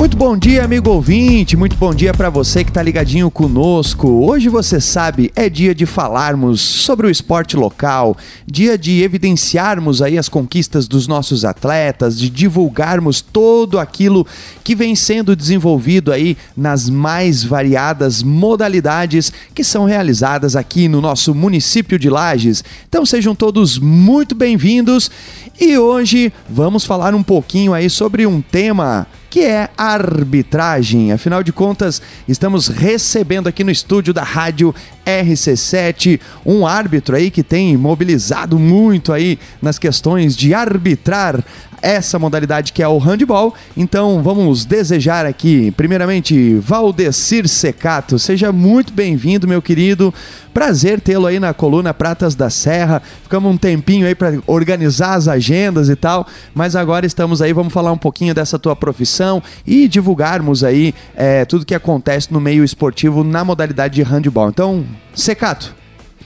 Muito bom dia, amigo ouvinte. Muito bom dia para você que tá ligadinho conosco. Hoje você sabe, é dia de falarmos sobre o esporte local, dia de evidenciarmos aí as conquistas dos nossos atletas, de divulgarmos todo aquilo que vem sendo desenvolvido aí nas mais variadas modalidades que são realizadas aqui no nosso município de Lages. Então sejam todos muito bem-vindos e hoje vamos falar um pouquinho aí sobre um tema que é arbitragem. Afinal de contas, estamos recebendo aqui no estúdio da Rádio RC7 um árbitro aí que tem mobilizado muito aí nas questões de arbitrar essa modalidade que é o handball. Então vamos desejar aqui, primeiramente, Valdecir Secato. Seja muito bem-vindo, meu querido. Prazer tê-lo aí na coluna Pratas da Serra. Ficamos um tempinho aí para organizar as agendas e tal, mas agora estamos aí, vamos falar um pouquinho dessa tua profissão e divulgarmos aí é, tudo que acontece no meio esportivo na modalidade de handball. Então, Secato,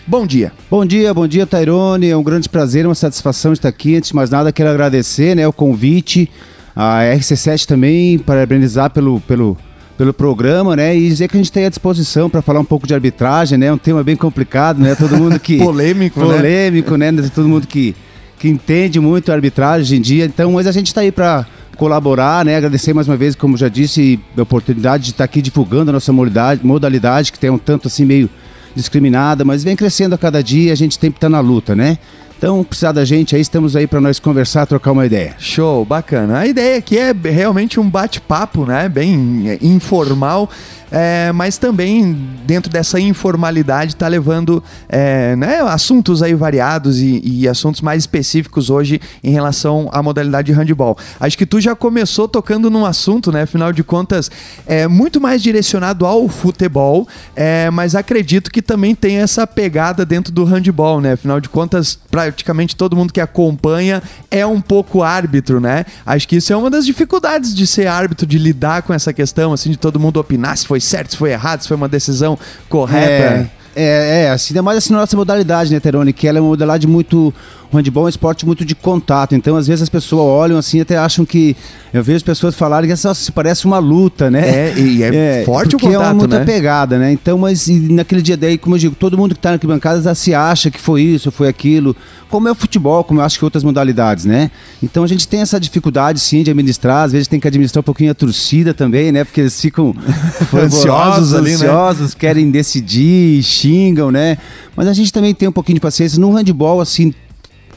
Bom dia. Bom dia, bom dia, Tairone. É um grande prazer, uma satisfação estar aqui. Antes de mais nada, quero agradecer né, o convite, a RC7 também, parabenizar pelo, pelo, pelo programa, né? E dizer que a gente está à disposição para falar um pouco de arbitragem, né? Um tema bem complicado, né? Todo mundo que. polêmico, polêmico, né? né? Todo mundo que, que entende muito a arbitragem hoje em dia. Então, mas a gente está aí para colaborar, né? Agradecer mais uma vez, como já disse, a oportunidade de estar aqui divulgando a nossa modalidade, modalidade que tem um tanto assim meio discriminada, mas vem crescendo a cada dia, a gente tem que estar na luta, né? Então, precisar da gente aí, estamos aí para nós conversar, trocar uma ideia. Show, bacana. A ideia aqui é realmente um bate-papo, né? Bem informal é, mas também dentro dessa informalidade está levando é, né, assuntos aí variados e, e, assuntos mais específicos hoje em relação à modalidade de handball. Acho que tu já começou tocando num assunto, né? Afinal de contas, é muito mais direcionado ao futebol, é, mas acredito que também tem essa pegada dentro do handball, né? Afinal de contas, praticamente todo mundo que acompanha é um pouco árbitro, né? Acho que isso é uma das dificuldades de ser árbitro, de lidar com essa questão, assim, de todo mundo opinar se foi certo, se foi errado, se foi uma decisão correta. É, é, é assim, ainda mais assim nossa modalidade, né, Terone? Que ela é uma modalidade muito o handebol é um esporte muito de contato, então às vezes as pessoas olham assim até acham que. Eu vejo pessoas falarem que essa se parece uma luta, né? É, e é, é forte o contato, é muita né? pegada, né? Então, mas naquele dia daí, como eu digo, todo mundo que está na arquibancada se acha que foi isso, foi aquilo, como é o futebol, como eu acho que outras modalidades, né? Então a gente tem essa dificuldade sim de administrar, às vezes tem que administrar um pouquinho a torcida também, né? Porque eles ficam ansiosos ali, né? ansiosos, querem decidir, xingam, né? Mas a gente também tem um pouquinho de paciência. No handball, assim,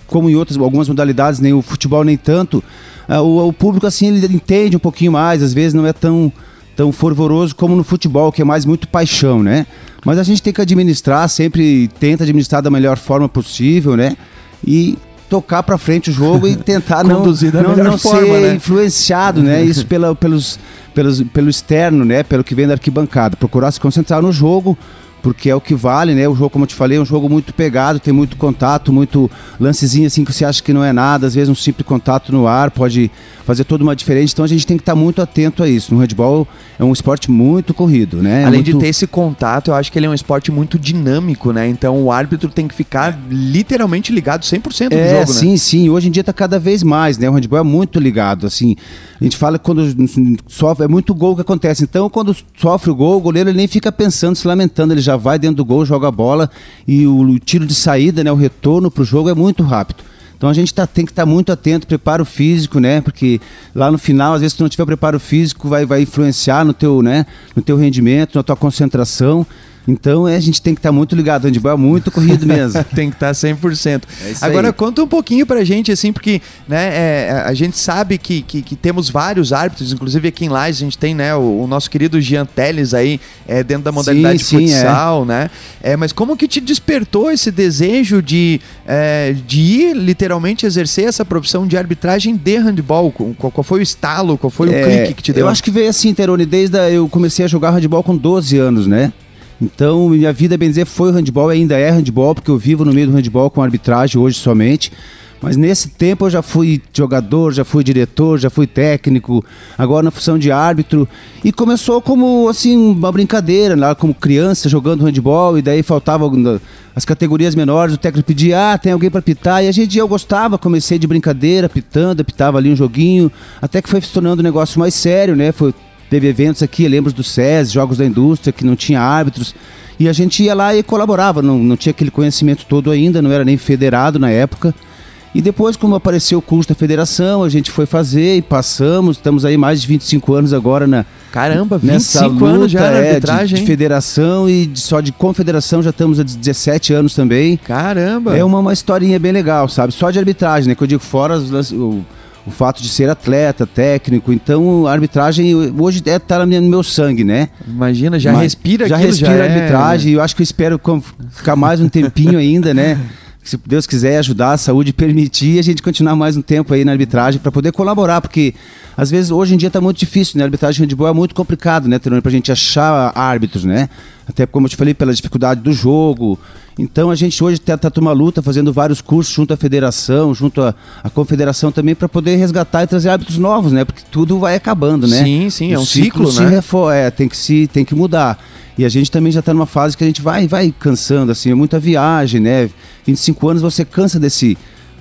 como em outras algumas modalidades, nem o futebol nem tanto, uh, o, o, público assim ele entende um pouquinho mais, às vezes não é tão tão fervoroso como no futebol, que é mais muito paixão, né? Mas a gente tem que administrar, sempre tenta administrar da melhor forma possível, né? E tocar para frente o jogo e tentar não, não, não forma, ser né? influenciado, né? Isso pela, pelos, pelos, pelo externo, né? Pelo que vem da arquibancada. Procurar se concentrar no jogo, porque é o que vale, né? O jogo, como eu te falei, é um jogo muito pegado, tem muito contato, muito lancezinho assim que você acha que não é nada, às vezes um simples contato no ar pode fazer toda uma diferença, então a gente tem que estar muito atento a isso. No handball é um esporte muito corrido, né? Além muito... de ter esse contato, eu acho que ele é um esporte muito dinâmico, né? Então o árbitro tem que ficar literalmente ligado 100% no é, jogo, sim, né? sim. Hoje em dia está cada vez mais, né? O handball é muito ligado, assim. A gente fala que quando sofre, é muito gol que acontece. Então, quando sofre o gol, o goleiro ele nem fica pensando, se lamentando, ele já vai dentro do gol, joga a bola e o, tiro de saída, né, o retorno para o jogo é muito rápido. Então a gente tá, tem que estar tá muito atento, preparo físico, né? Porque lá no final, às vezes, se tu não tiver preparo físico, vai, vai influenciar no teu, né? no teu rendimento, na tua concentração. Então é, a gente tem que estar tá muito ligado, o handball é muito corrido mesmo. tem que estar tá 100%. É Agora aí. conta um pouquinho pra gente, assim, porque né, é, a gente sabe que, que, que, temos vários árbitros, inclusive aqui em Lages a gente tem né, o, o nosso querido Jean Teles aí é, dentro da modalidade sim, de futsal, sim, é. né? É, mas como que te despertou esse desejo de, é, de ir literalmente exercer essa profissão de arbitragem de handball? Qual, qual foi o estalo, qual foi o é, clique que te deu? Eu acho que veio assim, Terone, desde a, eu comecei a jogar handball com 12 anos, né? Então, minha vida, bem dizer, foi handball, ainda é handball, porque eu vivo no meio do handball com arbitragem hoje somente. Mas nesse tempo eu já fui jogador, já fui diretor, já fui técnico, agora na função de árbitro. E começou como assim, uma brincadeira, lá como criança jogando handball, e daí faltava as categorias menores, o técnico pedia, ah, tem alguém para pitar, e a gente eu gostava, comecei de brincadeira, pitando, pitava ali um joguinho, até que foi se tornando um negócio mais sério, né? Foi teve eventos aqui, lembro do SES, Jogos da Indústria, que não tinha árbitros. E a gente ia lá e colaborava, não, não tinha aquele conhecimento todo ainda, não era nem federado na época. E depois, como apareceu o curso da federação, a gente foi fazer e passamos. Estamos aí mais de 25 anos agora na. Caramba, 25 nessa luta, anos já na é, arbitragem. de, de federação e de- só de confederação já estamos há 17 anos também. Caramba. É uma, uma historinha bem legal, sabe? Só de arbitragem, né? Que eu digo fora os o, o fato de ser atleta, técnico. Então, a arbitragem hoje é tá no meu sangue, né? Imagina, já Mas respira já respira já a é- arbitragem. E eu acho que eu espero ficar mais um tempinho ainda, né? Se Deus quiser ajudar, a saúde permitir, a gente continuar mais um tempo aí na arbitragem para poder colaborar, porque às vezes hoje em dia está muito difícil, né? A arbitragem de handball é muito complicado, né, Terone, pra gente achar árbitros, né? Até como eu te falei, pela dificuldade do jogo. Então a gente hoje está tá uma luta, fazendo vários cursos junto à federação, junto à, à confederação também, para poder resgatar e trazer árbitros novos, né? Porque tudo vai acabando, né? Sim, sim, é O um ciclo, se né? refo- é, tem que se tem que mudar. E a gente também já está numa fase que a gente vai vai cansando assim, é muita viagem, né? 25 anos você cansa desse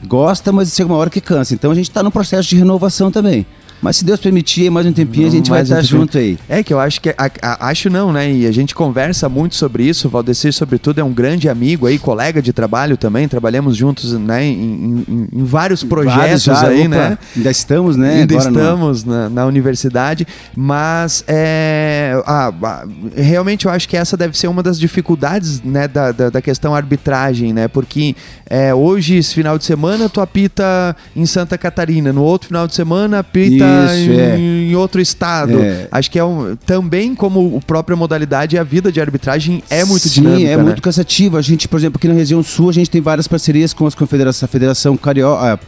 gosta, mas chega uma hora que cansa. Então a gente está num processo de renovação também. Mas se Deus permitir, mais um tempinho a gente vai um estar tempinho. junto aí. É que eu acho que. a- a- acho não, né? E a gente conversa muito sobre isso. O Valdecir, sobretudo, é um grande amigo aí, colega de trabalho também. Trabalhamos juntos, né? Em, em- em vários projetos Vários já, aí, opa, né? Ainda estamos, né? Ainda Agora estamos na, na universidade, mas é, ah, realmente eu acho que essa deve ser uma das dificuldades né, da, da, da questão arbitragem, né? Porque é, hoje, esse final de semana, tu apita em Santa Catarina, no outro final de semana apita Isso, em, é. em outro estado. É. Acho que é um, também como a própria modalidade, a vida de arbitragem é muito Sim, dinâmica. é né? muito cansativo. A gente, por exemplo, aqui na região sul, a gente tem várias parcerias com as confederações, a Federação Carioca,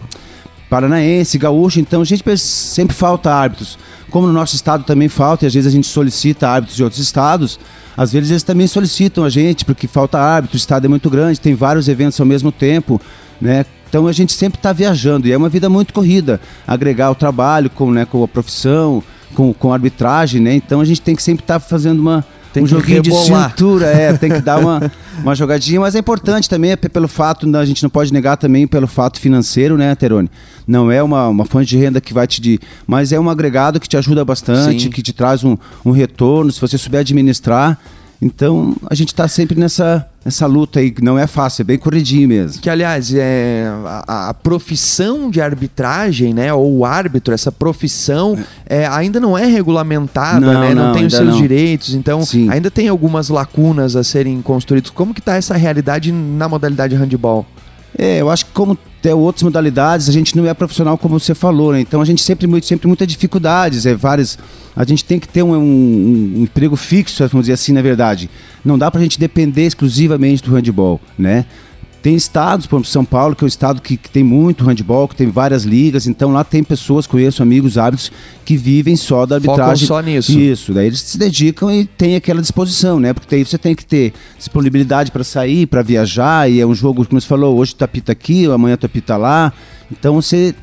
Paranaense, Gaúcha, então a gente sempre falta árbitros. Como no nosso estado também falta, e às vezes a gente solicita árbitros de outros estados, às vezes eles também solicitam a gente, porque falta árbitro, o estado é muito grande, tem vários eventos ao mesmo tempo, né? Então a gente sempre está viajando e é uma vida muito corrida. Agregar o trabalho com, né, com a profissão, com, com a arbitragem, né? Então a gente tem que sempre estar fazendo uma, Tem um joguinho de rebolar. cintura, é, tem que dar uma, uma jogadinha, mas é importante também, é pe- pelo fato, né, a gente não pode negar também pelo fato financeiro, né, Terone? Não é uma, uma fonte de renda que vai te. de- Mas é um agregado que te ajuda bastante, Sim. que te traz um, um retorno, se você souber administrar. Então a gente está sempre nessa, nessa luta aí, que não é fácil, é bem corridinho mesmo. Que, aliás, é, a, a profissão de arbitragem, né, ou o árbitro, essa profissão, é, ainda não é regulamentada, Não, né, não, não, tem os seus não. direitos, então Sim. ainda tem algumas lacunas a serem construídas. Como que está essa realidade na modalidade handball? É, eu acho que como tem outras modalidades, a gente não é profissional como você falou, né? Então a gente sempre muito, sempre muitas dificuldades, é várias. A gente tem que ter um, um- um emprego fixo, vamos dizer assim, na verdade. Não dá pra gente depender exclusivamente do handball, né? Tem estados, por exemplo, São Paulo, que é um estado que, que tem muito handball, que tem várias ligas, então lá tem pessoas, conheço amigos árbitros que vivem só da Focam arbitragem. só nisso. Isso, daí eles se dedicam e tem aquela disposição, né? Porque daí você tem que ter disponibilidade para sair, para viajar, e é um jogo, como você falou, hoje tu apita aqui, amanhã tu apita lá. Então você.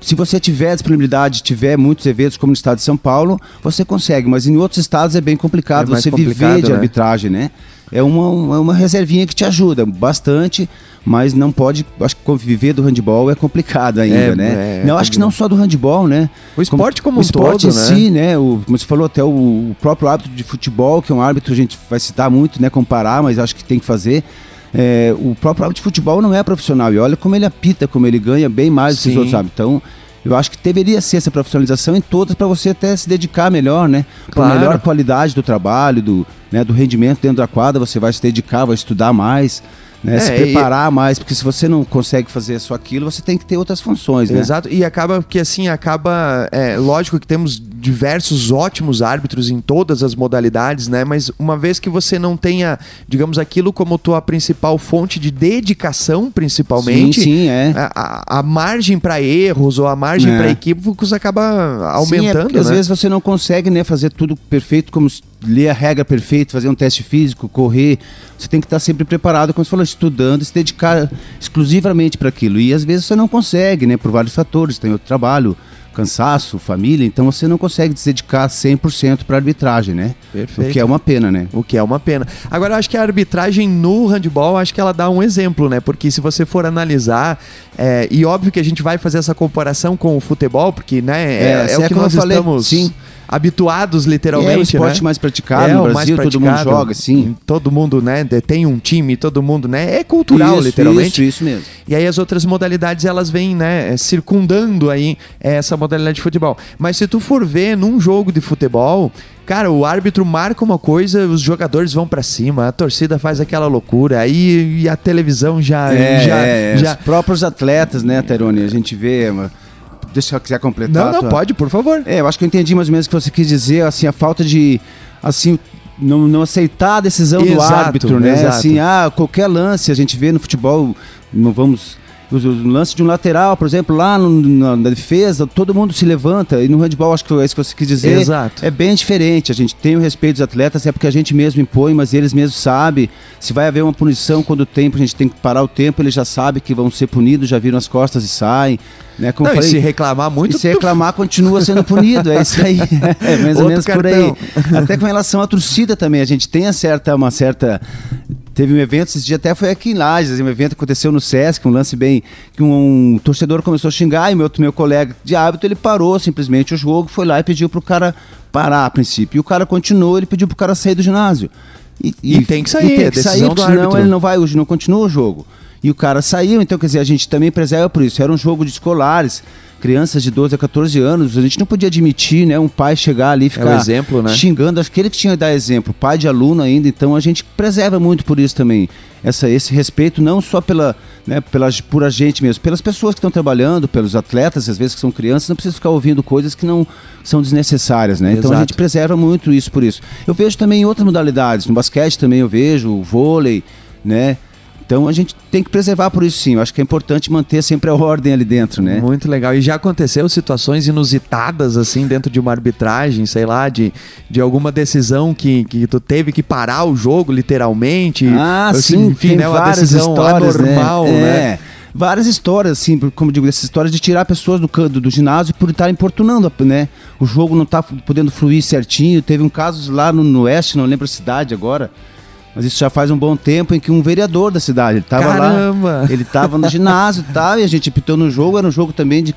Se você tiver disponibilidade, tiver muitos eventos como no estado de São Paulo, você consegue, mas em outros estados é bem complicado É você complicado, viver de né? arbitragem, né? É uma, uma reservinha que te ajuda bastante, mas não pode. Acho que conviver do handball é complicado ainda, É, né? é não, acho que não só do handball, né? O esporte como o um esporte todo, em né? si, né? O, como você falou, até o, o próprio árbitro de futebol, que é um árbitro, a gente vai citar muito, né? Comparar, mas acho que tem que fazer. É, o próprio árbitro de futebol não é profissional. E olha como ele apita, como ele ganha bem mais do que os outros árbitros. Então, eu acho que deveria ser essa profissionalização em todas para você até se dedicar melhor, né? Claro. a melhor qualidade do trabalho, do, né, do rendimento dentro da quadra, você vai se dedicar, vai estudar mais. Né, É, se e- preparar mais, porque se você não consegue fazer só aquilo, você tem que ter outras funções, né? Exato, e acaba que assim, acaba. É, lógico que temos diversos ótimos árbitros em todas as modalidades, né? Mas uma vez que você não tenha, digamos, aquilo como tua principal fonte de dedicação, principalmente. Sim, sim, é. A, a- margem para erros ou a margem É. para equívocos acaba Sim, é aumentando, porque às né? vezes você não consegue né, fazer tudo perfeito, como ler a regra perfeita, fazer um teste físico, correr. Você tem que estar sempre preparado, como você falou, estudando, e se dedicar exclusivamente para aquilo. E às vezes você não consegue, né, por vários fatores. Tem outro trabalho, cansaço, família, então você não consegue se dedicar 100% para arbitragem, né? Perfeito. O que é uma pena, né? O que é uma pena. Agora, eu acho que a arbitragem no handball, acho que ela dá um exemplo, né? Porque se você for analisar, é, e óbvio que a gente vai fazer essa comparação com o futebol, porque, né, é, É, é o é que nós falei, estamos sim. Habituados, literalmente. É o esporte né? mais praticado é, no o Brasil, mais todo mundo joga, sim. Todo mundo, né, tem um time, todo mundo, né? É cultural, Isso, literalmente. Isso, isso mesmo. E aí as outras modalidades, elas vêm, né, circundando aí essa modalidade de futebol. Mas se tu for ver num jogo de futebol, Cara, o árbitro marca uma coisa, os jogadores vão para cima, a torcida faz aquela loucura, aí e a televisão já. É, já, é, já... Os próprios atletas, né, Terone? A gente vê. Deixa eu quiser completar. Não, não, tua... pode, por favor. É, eu acho que eu entendi mais ou menos o que você quis dizer, assim, a falta de. Assim, não, não aceitar a decisão exato, do árbitro, né? Exato. Assim, ah, qualquer lance a gente vê no futebol, não vamos o lance de um lateral, por exemplo, lá no, na, na, defesa, todo mundo se levanta. E no handball, acho que é isso que você quis dizer. Exato. É bem diferente. A gente tem o respeito dos atletas, é porque a gente mesmo impõe, mas eles mesmos sabem. Se vai haver uma punição quando o tempo, a gente tem que parar o tempo, eles já sabem que vão ser punidos, já viram as costas e saem. Né? Como Não, falei, e se reclamar muito. E se reclamar, continua sendo punido. É isso aí. É mais ou menos cartão. por aí. Até com relação à torcida também, a gente tem certa, uma certa Teve um evento, esse dia até foi aqui em Lages, um evento que aconteceu no Sesc, um lance bem. que um, um torcedor começou a xingar e meu, meu colega de hábito, ele parou simplesmente o jogo, foi lá e pediu pro cara parar a princípio. E o cara continuou, ele pediu pro cara sair do ginásio. E, e, e tem que sair, e tem que sair, senão ele não vai, hoje não continua o jogo. E o cara saiu, então quer dizer, a gente também preserva por isso. Era um jogo de escolares crianças de 12 a 14 anos, a gente não podia admitir, né, um pai chegar ali e ficar é exemplo, né? xingando, acho que ele que tinha que dar exemplo, pai de aluno ainda, então a gente preserva muito por isso também, essa, esse respeito não só pela, né, pela, por a gente mesmo, pelas pessoas que estão trabalhando, pelos atletas, às vezes que são crianças, não precisa ficar ouvindo coisas que não são desnecessárias, né? Então Exato. a gente preserva muito isso por isso. Eu vejo também em outras modalidades, no basquete também eu vejo, o vôlei, né? Então a gente tem que preservar por isso sim. Eu acho que é importante manter sempre a ordem ali dentro, né? Muito legal. E já aconteceu situações inusitadas assim dentro de uma arbitragem, sei lá, de, de alguma decisão que, que tu teve que parar o jogo literalmente. Ah, assim, sim. Enfim, tem né, uma decisão histórias, né? anormal, né? né? É várias histórias, assim, como digo, essas histórias de tirar pessoas do, do, do ginásio por estar importunando, né? O jogo não está podendo fluir certinho. Teve um caso lá no, no Oeste, não lembro a cidade agora, mas isso já faz um bom tempo em que um vereador da cidade, ele estava lá, ele estava no ginásio e tal, e a gente pitou no jogo, era um jogo também de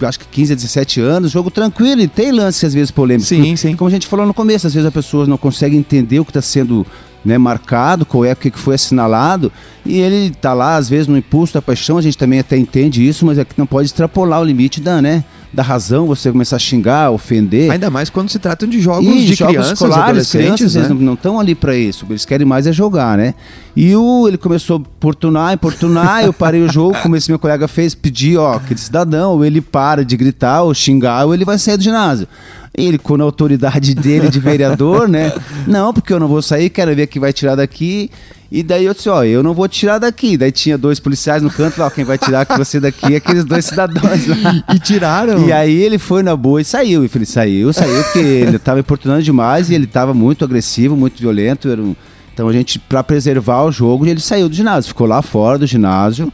acho que 15 a 17 anos, jogo tranquilo e tem lance às vezes polêmico. Sim, sim. Como a gente falou no começo, às vezes as pessoas não conseguem entender o que está sendo né, marcado, qual é o que foi assinalado, e ele está lá, às vezes, no impulso da paixão, a gente também até entende isso, mas é que não pode extrapolar o limite da, né, da razão, você começar a xingar, ofender. Ainda mais quando se trata de jogos e, de jogos crianças, escolares, crianças, né? não estão ali para isso, eles querem mais é jogar, né? E o, ele começou a importunar, importunar, eu parei o jogo, como esse meu colega fez, pedir, ó, aquele cidadão, ou ele para de gritar, ou xingar, ou ele vai sair do ginásio. Ele, com a autoridade dele de vereador, né? Não, porque eu não vou sair, quero ver quem vai tirar daqui. E daí eu disse, ó, eu não vou tirar daqui. Daí tinha dois policiais no canto, lá, quem vai tirar com você daqui é aqueles dois cidadãos lá. E tiraram? E aí ele foi na boa e saiu. E falei, saiu, saiu, porque ele estava importunando demais e ele estava muito agressivo, muito violento. Um... Então a gente, para preservar o jogo, ele saiu do ginásio, ficou lá fora do ginásio.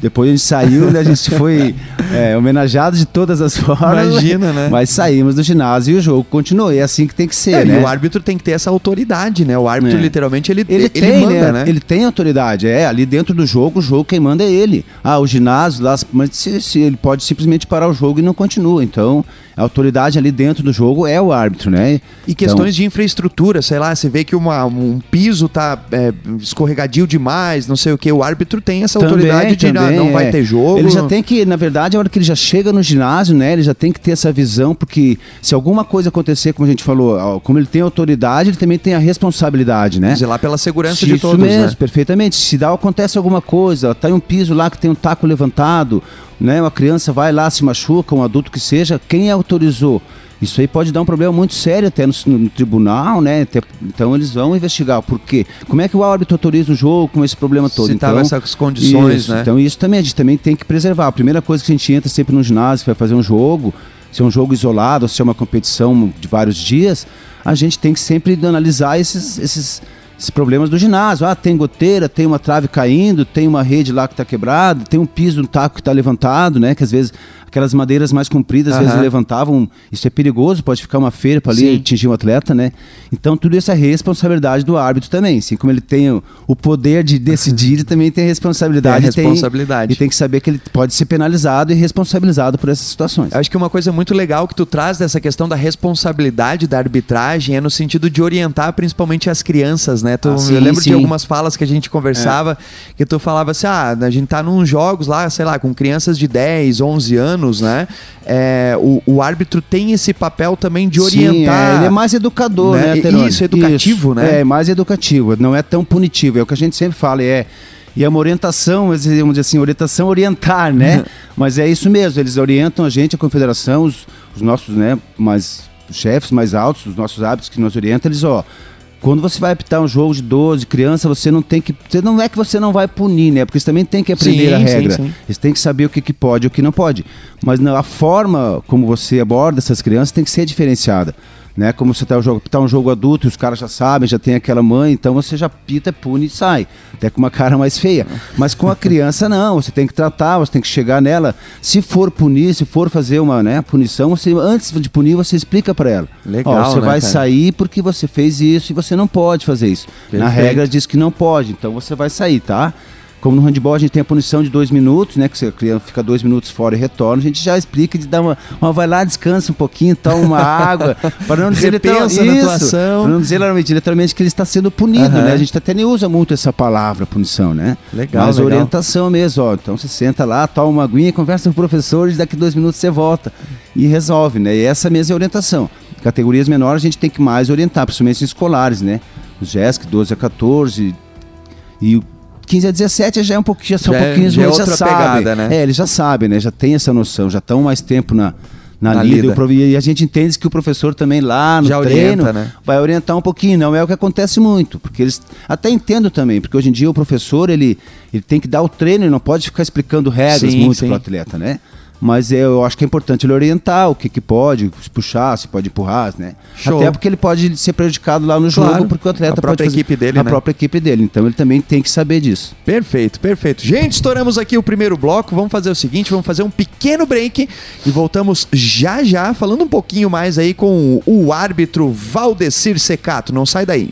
Depois a gente saiu, né, a gente foi é, homenageado de todas as formas. Imagina, né? Mas saímos do ginásio e o jogo continuou. E é assim que tem que ser, é, né? E o árbitro tem que ter essa autoridade, né? O árbitro, é. literalmente, ele, ele, ele tem, manda, né? né? Ele tem autoridade. É, ali dentro do jogo, o jogo quem manda é ele. Ah, o ginásio lá, mas se, se ele pode simplesmente parar o jogo e não continua. Então, a autoridade ali dentro do jogo é o árbitro, né? E questões então... de infraestrutura, sei lá, você vê que uma, um piso tá é, escorregadio demais, não sei o que, o árbitro tem essa também, autoridade de também, não, não é. vai ter jogo. Ele já tem que, na verdade, a hora que ele já chega no ginásio, né, ele já tem que ter essa visão, porque se alguma coisa acontecer, como a gente falou, como ele tem autoridade, ele também tem a responsabilidade, né? lá pela segurança se de todos, mesmo, né? perfeitamente. Se dá, acontece alguma coisa, tá em um piso lá que tem um taco levantado, né, uma criança vai lá, se machuca, um adulto que seja, quem autorizou? Isso aí pode dar um problema muito sério até no, no tribunal, né? Até, então eles vão investigar. Por quê? Como é que o árbitro autoriza o jogo com esse problema todo? Se então, essas condições, isso, né? Então isso também a gente também tem que preservar. A primeira coisa que a gente entra sempre no ginásio, vai fazer um jogo, se é um jogo isolado, se é uma competição de vários dias, a gente tem que sempre analisar esses, esses esses problemas do ginásio. Ah, tem goteira, tem uma trave caindo, tem uma rede lá que está quebrada, tem um piso no taco que está levantado, né? Que às vezes aquelas madeiras mais compridas, às vezes levantavam. Isso é perigoso, pode ficar uma feira para ali Sim. atingir um atleta, né? Então tudo isso é responsabilidade do árbitro também. Assim como ele tem o, o poder de decidir, ele também tem a responsabilidade. Tem a e tem- responsabilidade. E tem que saber que ele pode ser penalizado e responsabilizado por essas situações. Acho que uma coisa muito legal que tu traz dessa questão da responsabilidade da arbitragem é no sentido de orientar principalmente as crianças, né? Tu, Ah, sim, eu lembro de sim. algumas falas que a gente conversava que tu falava assim: ah, a gente tá nos jogos lá, sei lá, com crianças de 10, 11 anos, né? É, o, o árbitro tem esse papel também de Sim, orientar. é, ele é mais educador, né? né, Terone? isso, educativo, né? É, mais educativo, não é tão punitivo, é o que a gente sempre fala, é e é uma orientação, vamos dizer assim, orientação orientar, né? Mas é isso mesmo, eles orientam a gente, a confederação, os, os nossos, né, mais chefes mais altos, os nossos hábitos que nos orientam, eles, ó, quando você vai apitar um jogo de 12, criança, você não tem que. Você não é que você não vai punir, né? Porque você também tem que aprender Sim, a sim, regra. sim. Eles têm que saber o que, que pode e o que não pode. Mas não, a forma como você aborda essas crianças tem que ser diferenciada. Né? Como você tá um jogo, tá um jogo adulto e os caras já sabem, já tem aquela mãe, então você já pita, pune e sai. Até com uma cara mais feia. Mas com a criança, não. Você tem que tratar, você tem que chegar nela. Se for punir, se for fazer uma né, punição, você, antes de punir, você explica para ela. Legal, Ó, você né, vai cara? sair porque você fez isso e você não pode fazer isso. Na Perfeito. regra diz que não pode, então você vai sair, tá? Como no handball a gente tem a punição de dois minutos, né? Que você criança fica dois minutos fora e retorna, a gente já explica de dar uma, uma vai lá, descansa um pouquinho, toma uma água, para não dizer literal- Repensa na isso, atuação. para não dizer literalmente, que ele está sendo punido, Aham. né? A gente até nem usa muito essa palavra punição, né? Legal, Mas legal. orientação mesmo, ó. Então você senta lá, toma uma aguinha, conversa com o professor e daqui dois minutos você volta e resolve, né? E essa mesma é a orientação. Categorias menores a gente tem que mais orientar, principalmente os escolares, né? Os GESC, 12 a 14 e o 15 a 17 já é um pouquinho, já são Já um é- pouquinho, já é outra sabem. pegada, né? É, eles já sabem, né? Já tem essa noção, já estão mais tempo na, na, Na lida. lida. E a gente entende que o professor também lá no Já treino orienta, né? vai orientar um pouquinho. Não é o que acontece muito, porque eles até entendo também, porque hoje em dia o professor ele, ele tem que dar o treino, ele não pode ficar explicando regras Sim, muito para o atleta, né? Mas eu acho que é importante ele orientar o que, que pode, se puxar, se pode empurrar, né? Show. Até porque ele pode ser prejudicado lá no Claro. jogo, porque o atleta A própria pode equipe dele, a né? própria equipe dele. Então ele também tem que saber disso. Perfeito, perfeito. Gente, estouramos aqui o primeiro bloco. Vamos fazer o seguinte: vamos fazer um pequeno break e voltamos já já, falando um pouquinho mais aí com o árbitro Valdecir Secato. Não sai daí.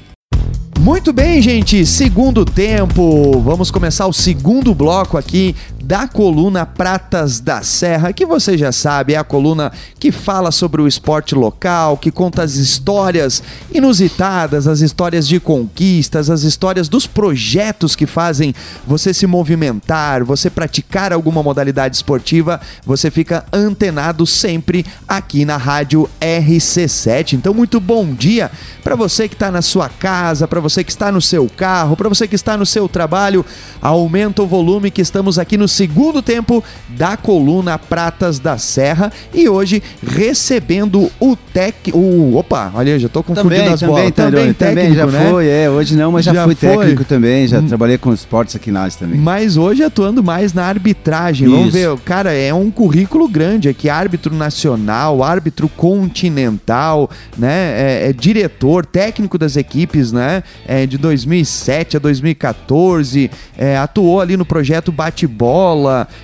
Muito bem, gente. Segundo tempo. Vamos começar o segundo bloco aqui da coluna Pratas da Serra, que você já sabe, é a coluna que fala sobre o esporte local, que conta as histórias inusitadas, as histórias de conquistas, as histórias dos projetos que fazem você se movimentar, você praticar alguma modalidade esportiva, você fica antenado sempre aqui na rádio RC7. Então, muito bom dia para você que está na sua casa, para você que está no seu carro, para você que está no seu trabalho. Aumenta o volume que estamos aqui no segundo tempo da coluna Pratas da Serra e hoje recebendo o tec, o opa, olha, eu já tô confundindo as bolas. também, também, já né? foi, é, hoje não, mas já, Já fui foi. Hum. técnico também, já trabalhei com esportes aqui na área também. Mas hoje atuando mais na arbitragem. Vamos Isso. ver, cara, é um currículo grande aqui, árbitro nacional, árbitro continental, né? É, é diretor, técnico das equipes, né? É, de 2007 a 2014, é, atuou ali no projeto Bate-Bola,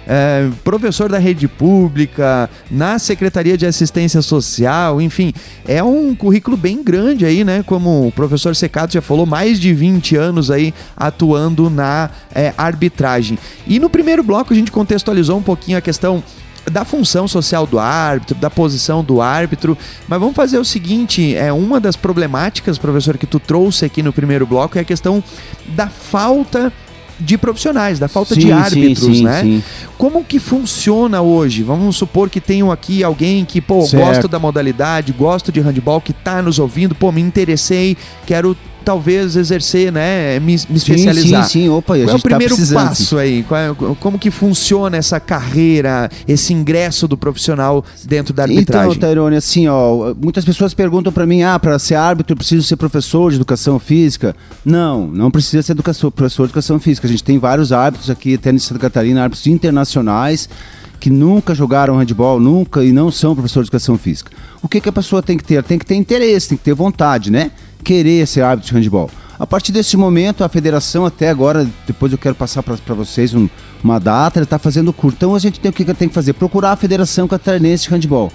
é, professor da rede pública, na Secretaria de Assistência Social, enfim, é um currículo bem grande aí, né? Como o professor Secato já falou, mais de 20 anos aí atuando na é, arbitragem. E no primeiro bloco a gente contextualizou um pouquinho a questão da função social do árbitro, da posição do árbitro, mas vamos fazer o seguinte, é uma das problemáticas, professor, que tu trouxe aqui no primeiro bloco é a questão da falta de profissionais, da falta de Sim, sim, árbitros, sim, né? sim. Como que funciona hoje? Vamos supor que tenham aqui alguém que, pô, Certo. gosto da modalidade, gosto de handball, que tá nos ouvindo, pô, me interessei, quero talvez exercer, né, me, me Sim, especializar. sim, sim, opa, e a Qual é o gente tá primeiro precisando. passo aí? Qual é- como que funciona essa carreira, esse ingresso do profissional dentro da arbitragem? Então, Tairone, assim, ó, muitas pessoas perguntam pra mim, ah, para ser árbitro eu preciso ser professor de educação física? Não, não precisa ser educação, professor de educação física. A gente tem vários árbitros aqui, até em Santa Catarina, árbitros internacionais que nunca jogaram handball, nunca e não são professores de educação física. O que, que a pessoa tem que ter? Tem que ter interesse, tem que ter vontade, né? Querer ser árbitro de handball. A partir desse momento, a federação, até agora, depois eu quero passar para vocês um, uma data, ele está fazendo o curso. Então a gente tem o que tem que fazer? Procurar a Federação Catarinense de Handball.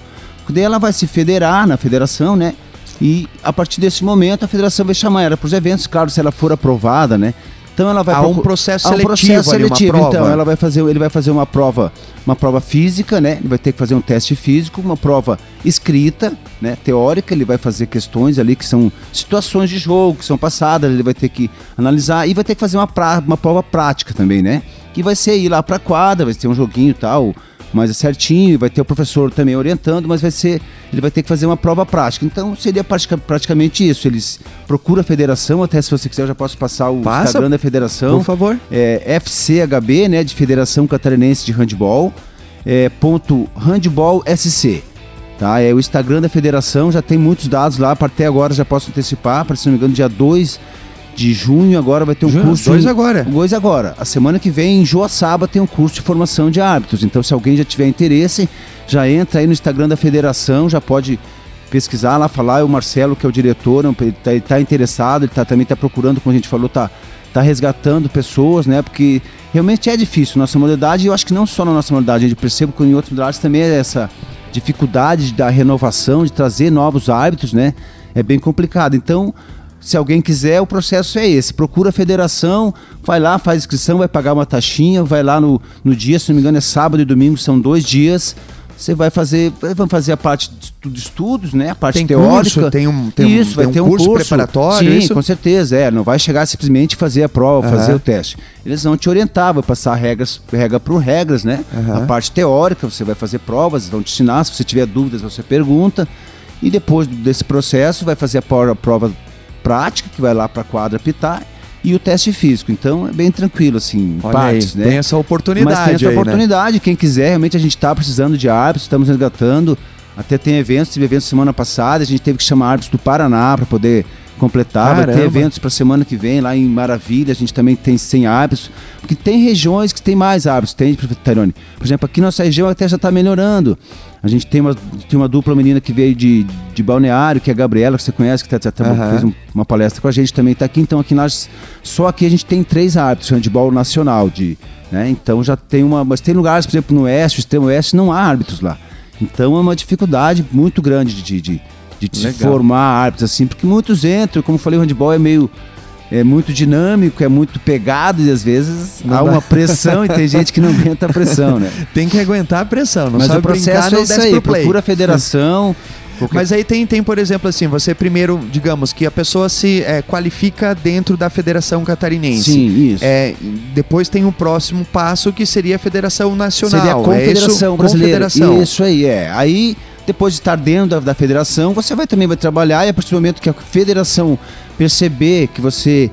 Daí ela vai se federar na federação, né? E a partir desse momento a federação vai chamar ela para os eventos, claro, se ela for aprovada, né? Então ela vai há um processo seletivo, há um processo seletivo. Ali, então ela vai fazer, ele vai fazer uma prova, uma prova física, né? Ele vai ter que fazer um teste físico, uma prova escrita, né? Teórica, ele vai fazer questões ali que são situações de jogo que são passadas, ele vai ter que analisar e vai ter que fazer uma, pra, uma prova prática também, né? Que vai ser ir lá para quadra, vai ter um joguinho e tal mais certinho, vai ter o professor também orientando, mas vai ser, ele vai ter que fazer uma prova prática. Então seria praticamente isso. Eles procuram a federação, até se você quiser eu já posso passar o Passa, Instagram da federação. Por favor. É FCHB, né, de Federação Catarinense de Handball, é, ponto Handball SC. Tá? É o Instagram da federação, já tem muitos dados lá, até agora já posso antecipar, para se não me engano, dia 2 de junho agora vai ter um junho, curso. Dois agora. Dois agora. A semana que vem, em Joaçaba, tem um curso de formação de árbitros. Então, se alguém já tiver interesse, já entra aí no Instagram da federação, já pode pesquisar lá, falar. O Marcelo, que é o diretor, ele está tá interessado, ele tá, também está procurando, como a gente falou, está tá resgatando pessoas, né? Porque realmente é difícil. Nossa modalidade, eu acho que não só na nossa modalidade, a gente percebe que em outras modalidades também é essa dificuldade da renovação, de trazer novos árbitros, né? É bem complicado. Então, se alguém quiser, o processo é esse. Procura a federação, vai lá, faz inscrição, vai pagar uma taxinha, vai lá no, no dia, se não me engano é sábado e domingo, são dois dias. Você vai fazer, vamos fazer a parte de estudos, né? A parte tem teórica. Curso, tem um, tem isso, um, vai tem ter um, curso, curso, preparatório. Sim, isso? com certeza. É, não vai chegar simplesmente fazer a prova, uhum. fazer o teste. Eles vão te orientar, vai passar regras, regra por regras, né? Uhum. A parte teórica, você vai fazer provas, vão te ensinar. Se você tiver dúvidas, você pergunta. E depois desse processo, vai fazer a prova prática, que vai lá para a quadra pitar, e o teste físico. Então é bem tranquilo, assim, Olha partes, aí, né? Tem essa oportunidade. Mas tem essa aí, né? oportunidade, né? quem quiser, realmente a gente está precisando de árbitros, estamos resgatando. Até tem eventos, teve eventos semana passada, a gente teve que chamar árbitros do Paraná para poder completar. Caramba. Vai ter eventos para semana que vem lá em Maravilha, a gente também tem 100 árbitros. Porque tem regiões que tem mais árbitros, tem, Tairone. Por exemplo, aqui nossa região até já está melhorando. A gente tem uma, tem uma dupla menina que veio de, de Balneário, que é a Gabriela, que você conhece, que tá, tá, uhum. fez um, uma palestra com a gente também está aqui. Então aqui nós, só aqui a gente tem três árbitros, handball nacional. De, né? Então já tem uma. Mas tem lugares, por exemplo, no oeste, o extremo oeste, não há árbitros lá. Então é uma dificuldade muito grande de, de, de, de formar árbitros, assim, porque muitos entram, como eu falei, o handball é meio é muito dinâmico, é muito pegado e às vezes não há dá. uma pressão e tem gente que não aguenta a pressão, né? Tem que aguentar a pressão, não Mas sabe o processo brincar, é isso aí, procura a federação. Porque... Mas aí tem, tem, por exemplo, assim, você primeiro, digamos, que a pessoa se é, qualifica dentro da Federação Catarinense. Sim, isso. É, depois tem o um próximo passo que seria a Federação Nacional. Seria a Confederação é Brasileira. Confederação. Isso aí, é. Aí, depois de estar dentro da, da federação, você vai também vai trabalhar e a partir do momento que a federação perceber que você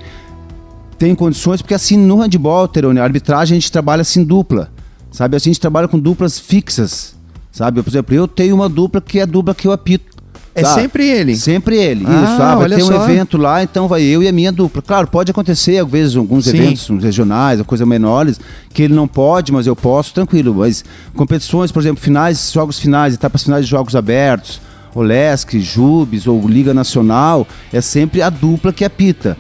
tem condições, porque assim no handball, Terone, a arbitragem a gente trabalha assim dupla, sabe? A gente trabalha com duplas fixas, sabe? Por exemplo, eu tenho uma dupla que é a dupla que eu apito. É sabe? sempre ele. Sempre ele. Ah, isso. Ah, vai ter um só. evento lá, então vai eu e a minha dupla. Claro, pode acontecer, às vezes, alguns Sim. eventos regionais, coisas menores, que ele não pode, mas eu posso, tranquilo. Mas competições, por exemplo, finais, jogos finais, etapas finais de jogos abertos, Olesc, Jubes ou Liga Nacional, é sempre a dupla que apita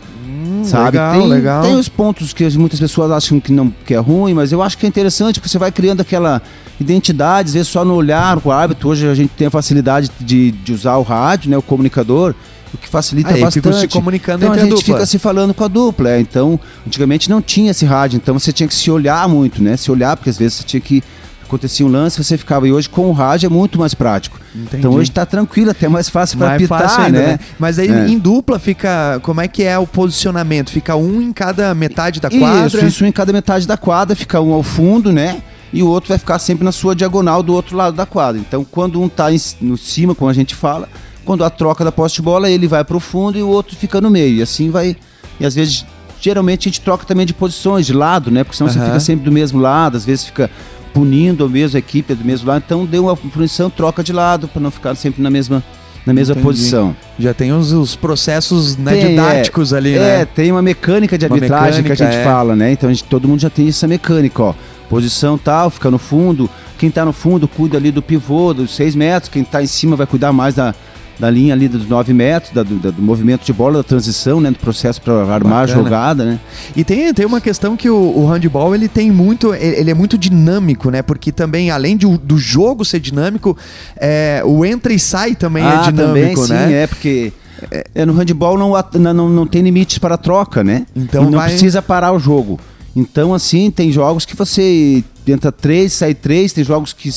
sabe? Legal, tem, legal. tem os pontos que muitas pessoas acham que, não, que é ruim, mas eu acho que é interessante porque você vai criando aquela identidade, às vezes só no olhar com o árbitro. Hoje a gente tem a facilidade de, de usar o rádio, né, o comunicador, o que facilita Aí, bastante. Se comunicando então a entre gente a dupla. fica se falando com a dupla. É. Então, antigamente não tinha esse rádio, então você tinha que se olhar muito, né? Se olhar, porque às vezes você tinha que acontecia um lance, você ficava. E hoje com o rádio é muito mais prático. Entendi. Então hoje está tranquilo, até mais fácil para apitar, ainda, né? né? Mas aí É. em dupla fica. Como é que é o posicionamento? Fica um em cada metade da quadra? Isso, isso em cada metade da quadra, fica um ao fundo, né? E o outro vai ficar sempre na sua diagonal do outro lado da quadra. Então, quando um tá em, no cima, como a gente fala, quando a troca da posse de bola, ele vai pro fundo e o outro fica no meio. E assim vai. E às vezes, geralmente a gente troca também de posições, de lado, né? Porque senão você Aham. fica sempre do mesmo lado, às vezes fica punindo a mesma equipe do mesmo lado. Então, deu uma punição, troca de lado, para não ficar sempre na mesma, na mesma Entendi. posição. Já tem os, os processos né, Tem, didáticos ali, É, né? tem uma mecânica de Uma arbitragem que a mecânica, gente é. fala, né? Então a gente, todo mundo já tem essa mecânica, ó. Posição tal, fica no fundo. Quem tá no fundo cuida ali do pivô, dos seis metros. Quem tá em cima vai cuidar mais da, da linha ali dos 9 metros, da, do, do, movimento de bola, da transição, né? Do processo para armar a jogada, né? E tem, tem uma questão que o, o handball ele tem muito, ele é muito dinâmico, né? Porque também, além de, do jogo ser dinâmico, é, o entra e sai também é ah, é dinâmico, também, né? Sim, é, porque. É, é, no handball não, não, não tem limites para troca, né? Então e não vai... precisa parar o jogo. Então, assim, tem jogos que você entra três, sai três, tem jogos que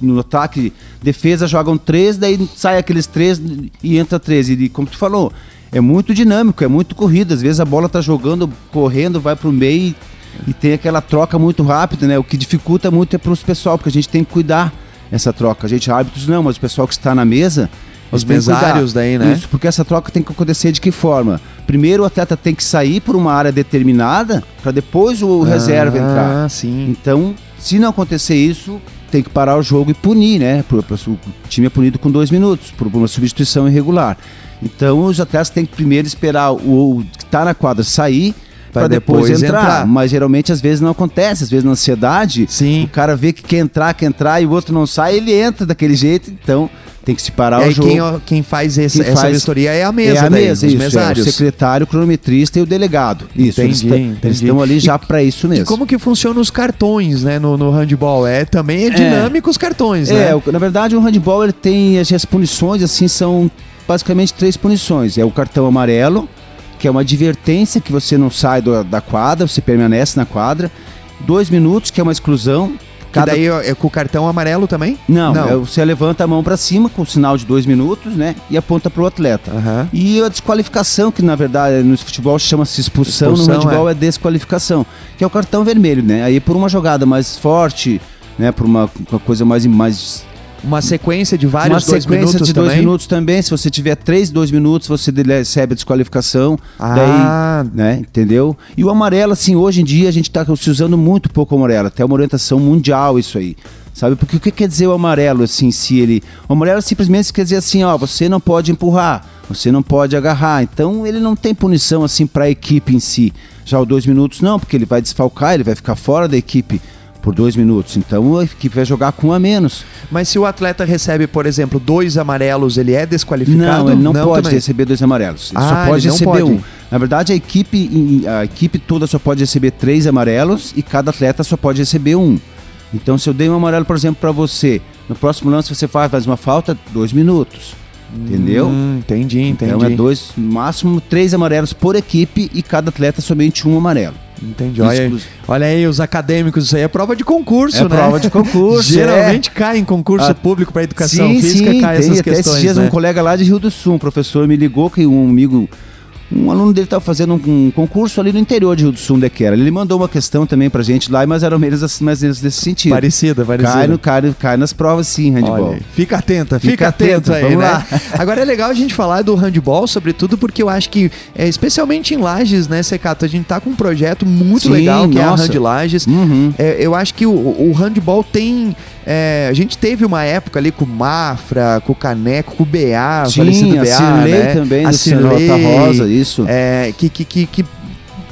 no ataque, defesa jogam três, daí sai aqueles três e entra três. E como tu falou, é muito dinâmico, é muito corrida. Às vezes a bola tá jogando, correndo, vai pro meio e, e tem aquela troca muito rápida, né? O que dificulta muito é para os pessoal, porque a gente tem que cuidar essa troca. A gente, árbitros não, mas o pessoal que está na mesa os mesários daí, né? Isso, porque essa troca tem que acontecer de que forma? Primeiro o atleta tem que sair por uma área determinada para depois o ah, reserva entrar. Ah, sim. Então, se não acontecer isso, tem que parar o jogo e punir, né? O time é punido com dois minutos por uma substituição irregular. Então os atletas têm que primeiro esperar o, que está na quadra sair para depois, depois entrar. entrar. Mas geralmente às vezes não acontece, às vezes na ansiedade, Sim. o cara vê que quer entrar, quer entrar e o outro não sai, ele entra daquele jeito, então tem que se parar é, o jogo. Quem, quem faz esse, quem essa faz, vistoria é a mesa, é a daí, mesa, isso, mesários. É o secretário, o cronometrista e o delegado. Isso, entendi, eles, entendi. eles estão ali já para isso mesmo. E como que funcionam os cartões, né, no, no handball? É também é dinâmico é, os cartões, né? É, na verdade o handball ele tem as, as punições assim são basicamente três punições. É o cartão amarelo, que é uma advertência que você não sai do, da quadra, você permanece na quadra. Dois minutos, que é uma exclusão. Cada... E daí é com o cartão amarelo também? Não, Não. Você levanta a mão para cima com o sinal de dois minutos, né? E aponta para o atleta. Uhum. E a desqualificação, que na verdade no futebol chama-se expulsão, expulsão, no handball é. é desqualificação, que é o cartão vermelho, né? Aí por uma jogada mais forte, né? Por uma, uma coisa mais, mais uma sequência de vários Uma dois sequência minutos de dois também? minutos também. Se você tiver três, dois minutos, você recebe a desqualificação. Ah. Daí, né? Entendeu? E o amarelo, assim, hoje em dia a gente está se usando muito pouco o amarelo. Até uma orientação mundial isso aí. Sabe? Porque o que quer dizer o amarelo, assim, se ele... O amarelo simplesmente quer dizer assim, ó, você não pode empurrar, você não pode agarrar. Então ele não tem punição, assim, para a equipe em si. Já o dois minutos não, porque ele vai desfalcar, ele vai ficar fora da equipe por dois minutos. Então a equipe vai jogar com um a menos. Mas se o atleta recebe, por exemplo, dois amarelos, ele é desqualificado? Não, ele não, não pode também. receber dois amarelos. Ele ah, só pode receber pode. um. Na verdade, a equipe, a equipe toda só pode receber três amarelos e cada atleta só pode receber um. Então, se eu dei um amarelo, por exemplo, para você, no próximo lance você faz, faz uma falta, dois minutos. Entendeu? Hum, entendi, entendi. Então é dois, máximo três amarelos por equipe e cada atleta somente um amarelo. Entendi. Olha aí, olha aí, os acadêmicos, isso aí é prova de concurso, é né? prova de concurso. Geralmente é. cai em concurso ah, público para educação sim, física, sim, cai tem, essas até questões. Esses dias né? um colega lá de Rio do Sul, um professor, me ligou que um amigo um aluno dele estava fazendo um, um, concurso ali no interior de Rio do Sul, onde é que era. Ele mandou uma questão também pra gente lá, mas era menos, assim, mais menos desse sentido. Parecida, parecida. Cai, no, cai, cai nas provas sim, handball. Olha, fica atenta, fica, fica atento, aí, vamos né? lá. Agora é legal a gente falar do handball, sobretudo porque eu acho que, é, especialmente em Lages, né, Secato, a gente tá com um projeto muito sim, legal, que nossa. é a Hand Lages. Uhum. É, eu acho que o, o handball tem é, a gente teve uma época ali com o Mafra, com o Caneco, com o BA, Sim, falecido BA, a Cirlei né? também, a Cirlei, Rosa, isso. É, que, que, que, que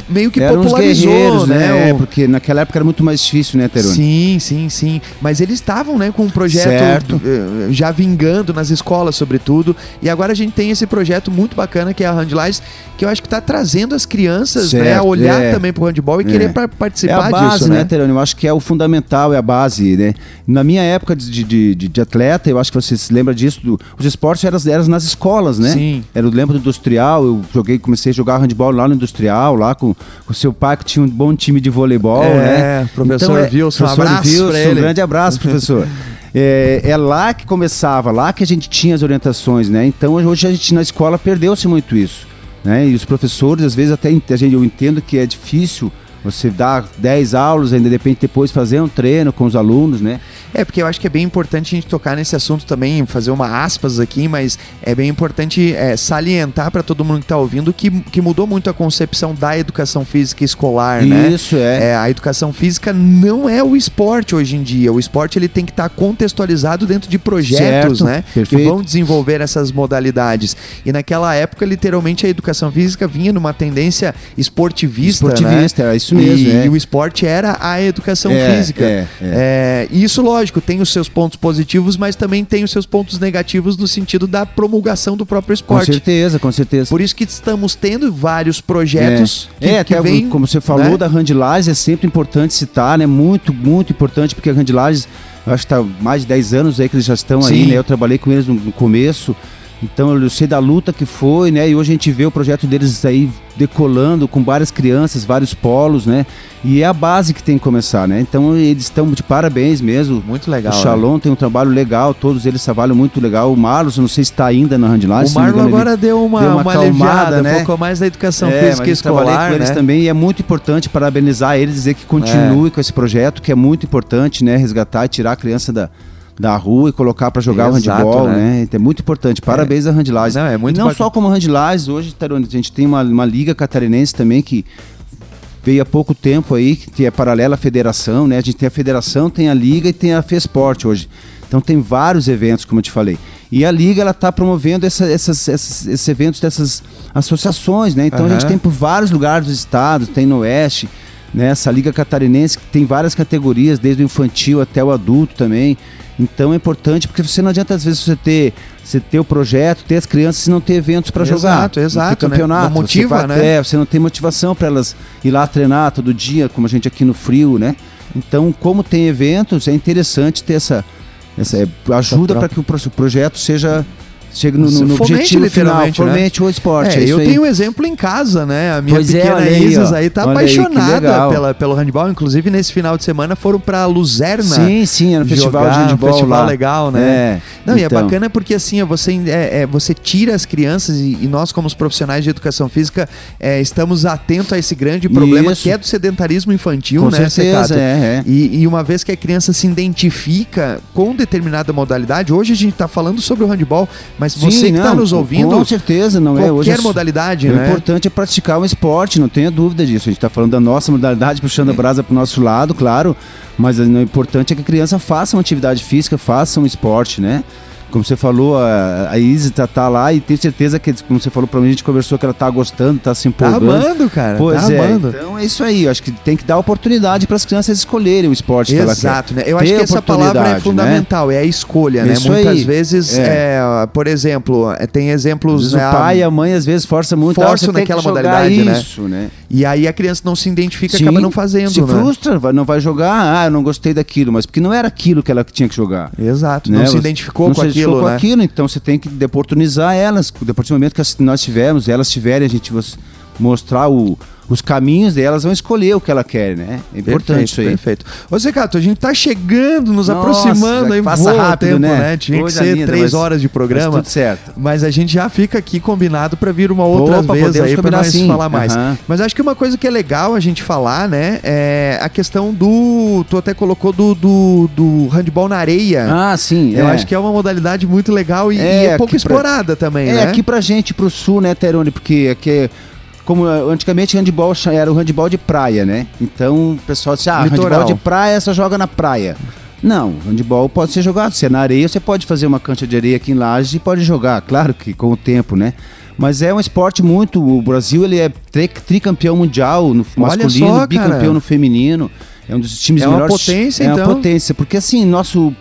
meio que Eram popularizou, né? É, porque naquela época era muito mais difícil, né, Terone? Sim, sim, sim. Mas eles estavam, né, com um projeto certo. Eh, já vingando nas escolas, sobretudo. E agora a gente tem esse projeto muito bacana que é a Handlies, que eu acho que está trazendo as crianças certo, né, a olhar é. também para o handball e é. querer participar é a base, disso, né, né Terone? Eu acho que é o fundamental, é a base, né? Na minha época de, de, de, de atleta, eu acho que você se lembra disso, do, os esportes eram, eram nas escolas, né? Sim. Era o lembro do industrial, eu joguei, comecei a jogar handball lá no industrial, lá com o seu pai que tinha um bom time de voleibol, é, né? Professor então, é, Wilson, um abraço Wilson. Um grande abraço, professor. é, é, lá que começava, lá que a gente tinha as orientações, né? Então hoje a gente na escola perdeu-se muito isso. Né? E os professores, às vezes, até a gente, eu entendo que é difícil você dar 10 aulas, ainda depende depois fazer um treino com os alunos, né? É, porque eu acho que é bem importante a gente tocar nesse assunto também, fazer uma aspas aqui, mas é bem importante é, salientar para todo mundo que está ouvindo que, que mudou muito a concepção da educação física escolar, Isso, né? Isso, é. é. A educação física não é o esporte hoje em dia. O esporte ele tem que estar tá contextualizado dentro de projetos, certo, né? Perfeito. Que vão desenvolver essas modalidades. E naquela época, literalmente, a educação física vinha numa tendência esportivista, Esportivista, né? é isso Isso mesmo, E, é. e o esporte era a educação É, física. é, É, e isso, lógico, tem os seus pontos positivos, mas também tem os seus pontos negativos no sentido da promulgação do próprio Com esporte. certeza, com certeza. Por isso que estamos tendo vários projetos é, que, é, que até vêm, como você falou né? da Randlages, é sempre importante citar, né? Muito, muito importante, porque a Randlages, eu acho que está mais de 10 anos aí que eles já estão aí, Sim. né? Eu trabalhei com eles no começo, então eu sei da luta que foi, né? E hoje a gente vê o projeto deles aí decolando com várias crianças, vários polos, né? E é a base que tem que começar, né? Então eles estão de parabéns mesmo. Muito legal. o né? Shalom tem um trabalho legal, todos eles trabalham muito legal. O Marlos, não sei se está ainda na Randlages. O Marlon engano, ele- agora deu uma, deu uma uma, acalmada, aliviada, né? focou mais na educação É, física mas eu trabalhei escolar, com eles né? também e é muito importante parabenizar eles, dizer que continue com esse projeto, que é muito importante, né? Resgatar e tirar a criança da, da rua e colocar para jogar Exato, o handball, né? né? Então é muito importante. Parabéns a Handlages. Não, é muito e não só como Handlages, hoje, a gente tem uma, uma liga catarinense também que veio há pouco tempo aí, que é paralela à federação, né? A gente tem a federação, tem a liga e tem a FESPORT hoje. Então tem vários eventos, como eu te falei. E a liga ela está promovendo essa- essas- essas- esses eventos dessas associações, né? Então a gente tem por vários lugares do estado, tem no oeste, né? Essa liga catarinense que tem várias categorias, desde o infantil até o adulto também. Então é importante porque você não adianta às vezes você ter você ter o projeto, ter as crianças e não ter eventos para jogar. Exato, exato, né? campeonato. Não motiva, você né? É, você não tem motivação para elas ir lá treinar todo dia, como a gente aqui no frio, né? Então, como tem eventos, é interessante ter essa, essa ajuda para que o projeto seja chegue no, no, no Fomente, objetivo final, literalmente, né? fomente o esporte. É, é eu aí. tenho um exemplo em casa, né? A minha Pois é, pequena olha aí, Isis ó. aí tá Olha aí, apaixonada legal. pela, pelo handball. Inclusive, nesse final de semana foram pra Luzerna. Sim, sim, era um festival de handball um festival lá. legal, né? É, Não, e é então. bacana porque assim, você, é, é, você tira as crianças e, e nós, como os profissionais de educação física, é, estamos atentos a esse grande problema Isso. que é do sedentarismo infantil, Com né, certeza, é, é. E, e uma vez que a criança se identifica com determinada modalidade, hoje a gente está falando sobre o handball, mas Sim, você que está nos ouvindo, Com certeza, não é. Hoje qualquer é- modalidade, O né? importante é praticar um esporte, não tenha dúvida disso. A gente está falando da nossa modalidade, puxando a brasa para o nosso lado, claro. Mas o importante é que a criança faça uma atividade física, faça um esporte, né? Como você falou, a, a Izzy tá, tá lá e tenho certeza que, como você falou para mim, a gente conversou que ela tá gostando, tá se Tá empolgando. amando, cara. Pois tá é, amando. então é isso aí. Eu acho que tem que dar oportunidade para as crianças escolherem o esporte que ela quer. Exato, né? Eu acho que essa palavra é oportunidade, fundamental, é a escolha, né? Isso Muitas aí. vezes, É. é, por exemplo, é, tem exemplos. né, o pai e a mãe às vezes forçam muito. tem naquela modalidade, né? isso, né? E aí a criança não se identifica, Sim, acaba não fazendo, Se né? frustra, vai- não vai jogar. Ah, eu não gostei daquilo, mas porque não era aquilo que ela tinha que jogar. Exato, né? não se identificou não com se aquilo, né? aquilo, então você tem que oportunizar elas. Depois do momento que nós tivermos, elas tiverem, a gente mostrar o- os caminhos delas, vão escolher o que ela quer, né? É importante Perfeito, isso aí. Perfeito. Ô, Zecato, a gente tá chegando, nos Nossa, aproximando aí, passa rápido, tempo, né? né? Tinha Coisa que ser linda, três mas- horas de Mas programa. tudo certo. Mas a gente já fica aqui combinado para vir uma outra Opa, vez aí para nós sim. falar mais. Aham. Mas acho que uma coisa que é legal a gente falar, né, é a questão do. Tu até colocou do, do, do handball na areia. Ah, sim. Eu é. acho que é uma modalidade muito legal e e É, é, pouco aqui pra- explorada também, É, né? aqui pra gente, pro sul, né, Terone? Porque aqui é- Como eh, antigamente handball era o handball de praia, né? Então o pessoal disse, ah, Litoral. handball de praia só joga na praia. Não, handball pode ser jogado. Se é na areia, você pode fazer uma cancha de areia aqui em Lages e pode jogar. Claro que com o tempo, né? Mas é um esporte muito. O Brasil ele é tri- tricampeão mundial no masculino, só, cara. bicampeão no feminino. É um dos times É uma melhores. potência, é então. uma potência, porque assim, nosso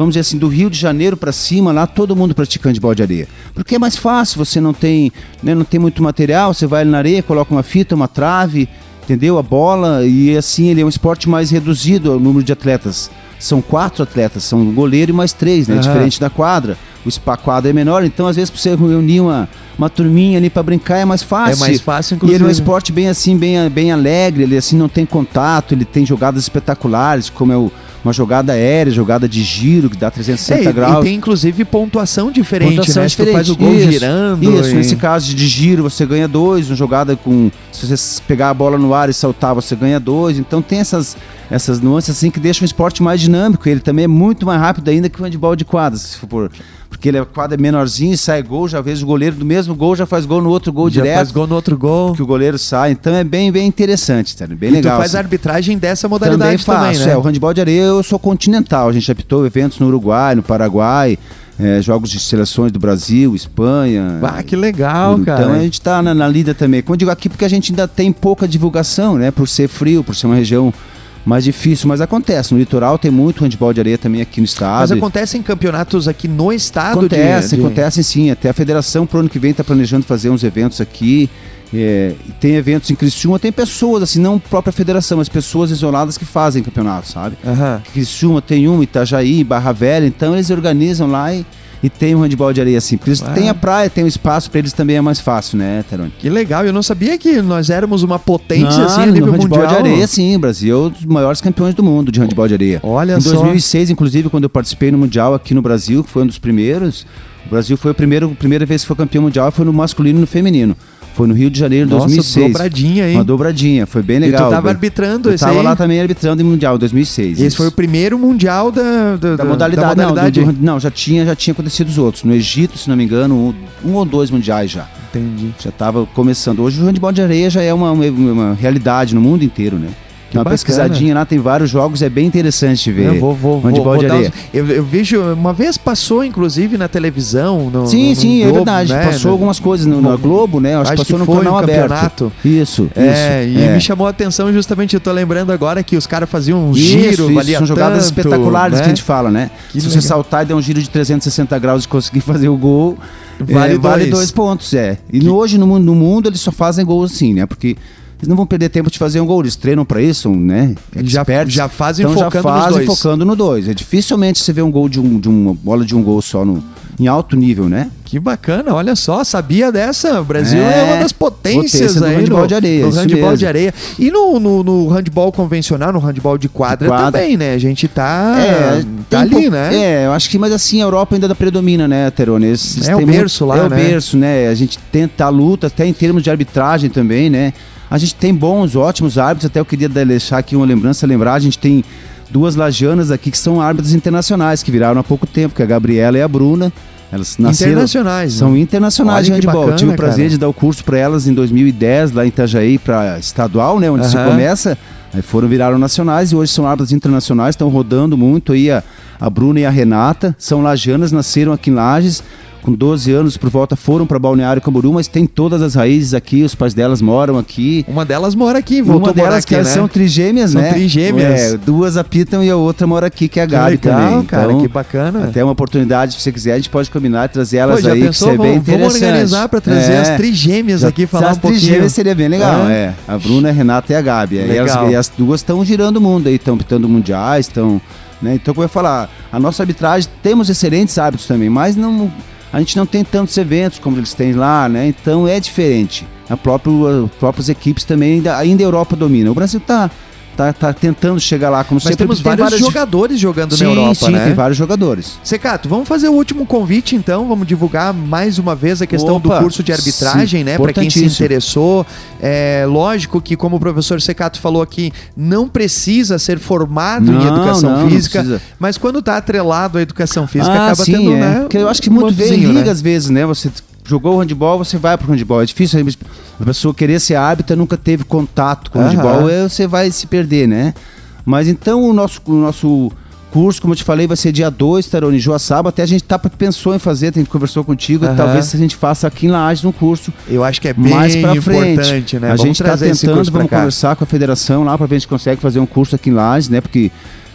vamos dizer assim, do Rio de Janeiro para cima, lá todo mundo pratica handball de areia. Porque é mais fácil, você não tem, né, não tem muito material, você vai ali na areia, coloca uma fita, uma trave, entendeu? A bola, e assim ele é um esporte mais reduzido, o número de atletas. São quatro atletas, são um goleiro e mais três, né? Aham. Diferente da quadra. O spa quadra é menor, então às vezes pra você reunir uma, uma turminha ali para brincar é mais fácil. É mais fácil, E inclusive. ele é um esporte bem assim, bem, bem alegre, ele assim não tem contato, ele tem jogadas espetaculares, como é o, uma jogada aérea, jogada de giro, que dá 360 É, graus. E tem inclusive pontuação diferente, Pontuação né? Se tu faz o gol Isso, girando. Isso, e- nesse caso de giro você ganha dois, uma jogada com. Se você pegar a bola no ar e saltar, você ganha dois. Então tem essas, essas nuances assim que deixam o esporte mais dinâmico. Ele também é muito mais rápido ainda que o handball de quadra, se for por- Porque ele é quadra menorzinho, sai gol, já vez o goleiro do mesmo gol já faz gol no outro gol já direto. faz gol no outro gol. Que o goleiro sai. Então é bem, bem interessante, tá? Bem e legal. tu faz assim. a arbitragem dessa Também modalidade também, faço, né? é. O handball de areia eu sou continental. A gente apitou eventos no Uruguai, no Paraguai. é, jogos de seleções do Brasil, Espanha. Ah, que legal, então, cara. Então a gente está na, na lida também. Como eu digo aqui, porque a gente ainda tem pouca divulgação, né? Por ser frio, por ser uma região mais difícil, mas acontece. No litoral tem muito handball de areia também aqui no estado. Mas acontecem campeonatos aqui no estado? Acontece, de, acontecem sim. Até a federação pro ano que vem está planejando fazer uns eventos aqui. É, tem eventos em Criciúma, tem pessoas, assim, não própria federação, mas pessoas isoladas que fazem campeonato, sabe? Uhum. Criciúma tem uma, Itajaí, Barra Velha, então eles organizam lá e, e tem um handball de areia assim. Porque eles têm a praia, tem o espaço, para eles também é mais fácil, né, Terone? Que legal, eu não sabia que nós éramos uma potência não, assim a nível handball mundial. de areia, sim, o Brasil é um dos maiores campeões do mundo de handball de areia. Olha em só. Em 2006, inclusive, quando eu participei no Mundial aqui no Brasil, que foi um dos primeiros, o Brasil foi a primeira, a primeira vez que foi campeão mundial, foi no masculino e no feminino. Foi no Rio de Janeiro, em Nossa, 2006. dobradinha, hein? Uma dobradinha, foi bem legal. E tu tava arbitrando eu esse tava aí? lá também arbitrando em Mundial, em 2006. Esse isso. foi o primeiro mundial da, da, Da modalidade, da modalidade. Não, do- do- não, já tinha, já tinha acontecido os outros. No Egito, se não me engano, um, um ou dois mundiais já. Entendi. Já estava começando. Hoje o handball de areia já é uma, uma, uma realidade no mundo inteiro, né? Que Dá uma bacana. pesquisadinha lá, tem vários jogos, é bem interessante de ver. Eu vou, vou, vou, vou dar uns- eu, eu vejo, uma vez passou, inclusive, na televisão. No, Sim, no- no sim, é Globo, verdade. né? Passou algumas coisas no, na Globo, né? Acho, Acho que passou que no foi canal um aberto. campeonato. Isso, É, isso. e é. me chamou a atenção justamente, eu tô lembrando agora que os caras faziam um Isso, giro, isso, são jogadas tanto, espetaculares né? que a gente fala, né? Que Se legal. você saltar e der um giro de 360 graus e conseguir fazer o gol, Vale é, vale dois. dois pontos, é. E no- hoje no mundo, no mundo eles só fazem gols assim, né? Porque eles não vão perder tempo de fazer um gol, eles treinam pra isso, né? Já- Experts. já fazem então focando já fazem focando no dois. É dificilmente você vê um gol de, um, de uma bola de um gol só no, em alto nível, né? Que bacana, olha só, sabia dessa? O Brasil é, É, uma das potências potência do aí handball no, de areia, no handball mesmo. de areia. E no, no, no handball convencional, no handball de quadra, Quadra. também, né? A gente tá, É, tá ali, né? É, eu acho que, mas assim, a Europa ainda predomina, né, Terone? Eles- É o berço lá, É né? o berço, né? A gente tenta a luta, até em termos de arbitragem também, né? A gente tem bons, ótimos árbitros, até eu queria deixar aqui uma lembrança, lembrar, a gente tem duas lajanas aqui que são árbitros internacionais, que viraram há pouco tempo, que é a Gabriela e a Bruna. Elas nasceram... Internacionais. São né? internacionais de Olha que handball. bacana, Tive o prazer cara. de dar o curso para elas em 2010, lá em Itajaí, para estadual, né? Onde se começa. Aí foram, viraram nacionais e hoje são árbitras internacionais, estão rodando muito aí a, a Bruna e a Renata. São lajanas, nasceram aqui em Lages. Com 12 anos, por volta, foram para Balneário Camboriú, mas tem todas as raízes aqui, os pais delas moram aqui. Uma delas mora aqui, voltou Uma delas aqui, que né? elas são trigêmeas, São né? trigêmeas. É, duas apitam e a outra mora aqui, que é a Que Gabi legal, também. cara, Então, que bacana. Até uma oportunidade, se você quiser, a gente pode combinar e trazer elas Pô, aí, pensou? que isso é bem vamos, vamos interessante. organizar pra trazer É. as trigêmeas aqui, falar as um pouquinho. trigêmeas seria bem legal, É. é. A Bruna, a Renata e a Gabi. E elas-. E as duas estão girando o mundo aí, estão pitando mundiais, estão... Né? Então, como eu ia falar, a nossa arbitragem, temos excelentes árbitros também, mas não, a gente não tem tantos eventos como eles têm lá, né? Então é diferente. A própria, as próprias equipes também, ainda, ainda a Europa domina. O Brasil tá, tá, tá tentando chegar lá, como Mas sempre. temos tem vários várias- jogadores jogando sim, na Europa, sim, né? tem vários jogadores. Secato, vamos fazer o último convite então, vamos divulgar mais uma vez a questão Opa, do curso de arbitragem, sim, né, para quem se interessou. É lógico que como o professor Secato falou aqui, não precisa ser formado em Não, educação não, não física, precisa. mas quando tá atrelado à educação física ah, acaba sim, tendo, é. né? Porque eu acho que muito upzinho, liga né? às vezes, né? Você jogou o handball, você vai pro handball. É difícil a pessoa querer ser hábita, nunca teve contato com o handball, aí você vai se perder, né? Mas então o nosso, o nosso curso, como eu te falei, vai ser dia 2, Tarone, em Joaçaba. Até a gente tá, pensou em fazer, tem conversou contigo, Aham. talvez a gente faça aqui em Laje no curso. Eu acho que é bem mais pra frente. importante, né? A Vamos gente esse tentando, vamos cá. conversar com a federação lá para ver se a gente consegue fazer um curso aqui em Lages, né? Porque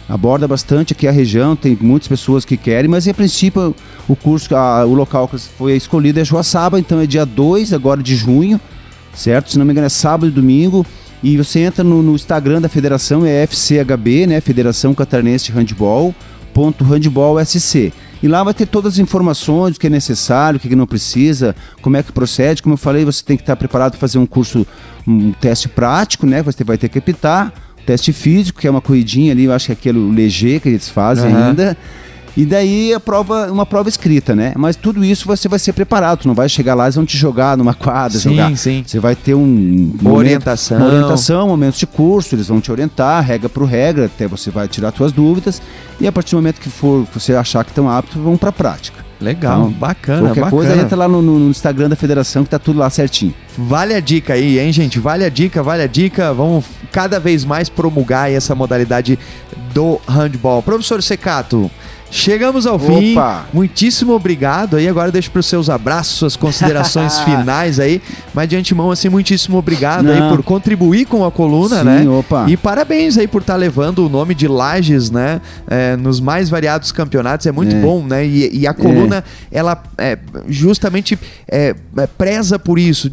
aborda bastante aqui a região, tem muitas pessoas que querem, mas a princípio o curso, a- o local que foi escolhido é Joaçaba, então é dia 2 agora de junho, certo? Se não me engano é sábado e domingo. E você entra no, no Instagram da federação, é FCHB, né? Federação Catarinense de Handball, ponto handball SC. E lá vai ter todas as informações, o que é necessário, o que não precisa, como é que procede. Como eu falei, você tem que estar preparado para fazer um curso, um teste prático, né? Você vai ter que apitar, teste físico, que é uma corridinha ali, eu acho que é aquele Leger que eles fazem Aham. ainda. E daí a prova, uma prova escrita, né? Mas tudo isso você vai ser preparado, tu não vai chegar lá e eles vão te jogar numa quadra, Sim, jogar. sim. Você vai ter um Uma momento- orientação. uma orientação, momentos de curso, eles vão te orientar, regra por regra, até você vai tirar suas dúvidas e a partir do momento que for que você achar que estão aptos, vão para prática. Legal, Então, bacana, Qualquer bacana. coisa entra lá no, no- no Instagram da federação que tá tudo lá certinho. Vale a dica aí, hein, gente? Vale a dica, vale a dica. Vamos cada vez mais promulgar essa modalidade do handball. Professor Secato, Chegamos ao fim. Muitíssimo obrigado aí. Agora deixo para os seus abraços, suas considerações finais aí. Mas de antemão, assim, muitíssimo obrigado Não. aí por contribuir com a coluna, Sim, né? Opa. E parabéns aí por estar tá levando o nome de Lages, né? É, nos mais variados campeonatos. É muito é. bom, né? E, e a coluna, é. ela é, justamente é, é, preza por isso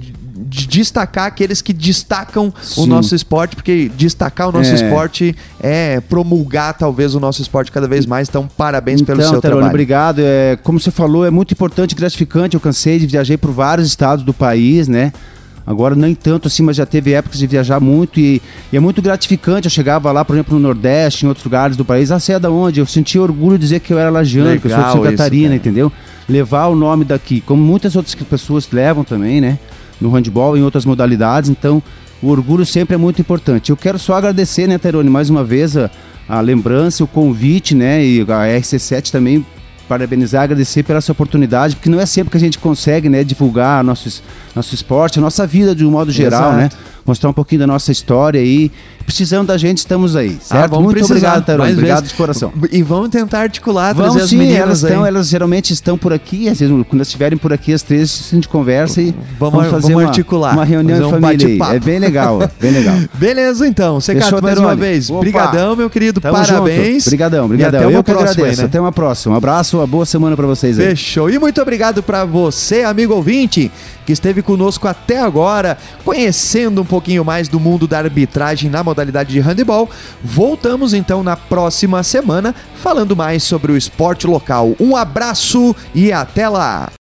de destacar aqueles que destacam Sim. o nosso esporte, porque destacar o nosso é. esporte é promulgar talvez o nosso esporte cada vez mais. Então, parabéns então, pelo seu Terone, trabalho. obrigado. É, como você falou, é muito importante e gratificante. Eu cansei de viajar por vários estados do país, né? Agora nem tanto assim, mas já teve épocas de viajar muito e, e, é muito gratificante. Eu chegava lá, por exemplo, no Nordeste, em outros lugares do país. Ah, você é da onde? Eu sentia orgulho de dizer que eu era lagiano, que eu sou de Santa Catarina, entendeu? Levar o nome daqui, como muitas outras pessoas levam também, né? No handball, em outras modalidades. Então, o orgulho sempre é muito importante. Eu quero só agradecer, né, Terone, mais uma vez a, a lembrança, o convite, né, e a RC7 também parabenizar, agradecer pela essa oportunidade, porque não é sempre que a gente consegue, né, divulgar nosso, nosso esporte, a nossa vida de um modo geral, né? Exato. né? mostrar um pouquinho da nossa história aí. Precisando da gente, estamos aí, ah, certo? Ah, Muito precisar. obrigado, Taron. Obrigado vezes. de coração. E vamos tentar articular, vamos, trazer sim, elas estão, elas geralmente estão por aqui, às vezes quando estiverem por aqui as três, a gente conversa e vamos, vamos fazer vamos uma, articular. uma reunião de família aí. É bem legal, bem legal. Beleza, então. Secato, mais uma vez. Obrigadão, meu querido. Tamo parabéns. Obrigadão, obrigadão. Eu que agradeço. Aí, né? Até uma próxima. Um abraço, uma boa semana para vocês aí. Fechou. E muito obrigado para você, amigo ouvinte, que esteve conosco até agora, conhecendo um pouquinho mais do mundo da arbitragem na modalidade de handebol. Voltamos então na próxima semana falando mais sobre o esporte local. Um abraço e até lá!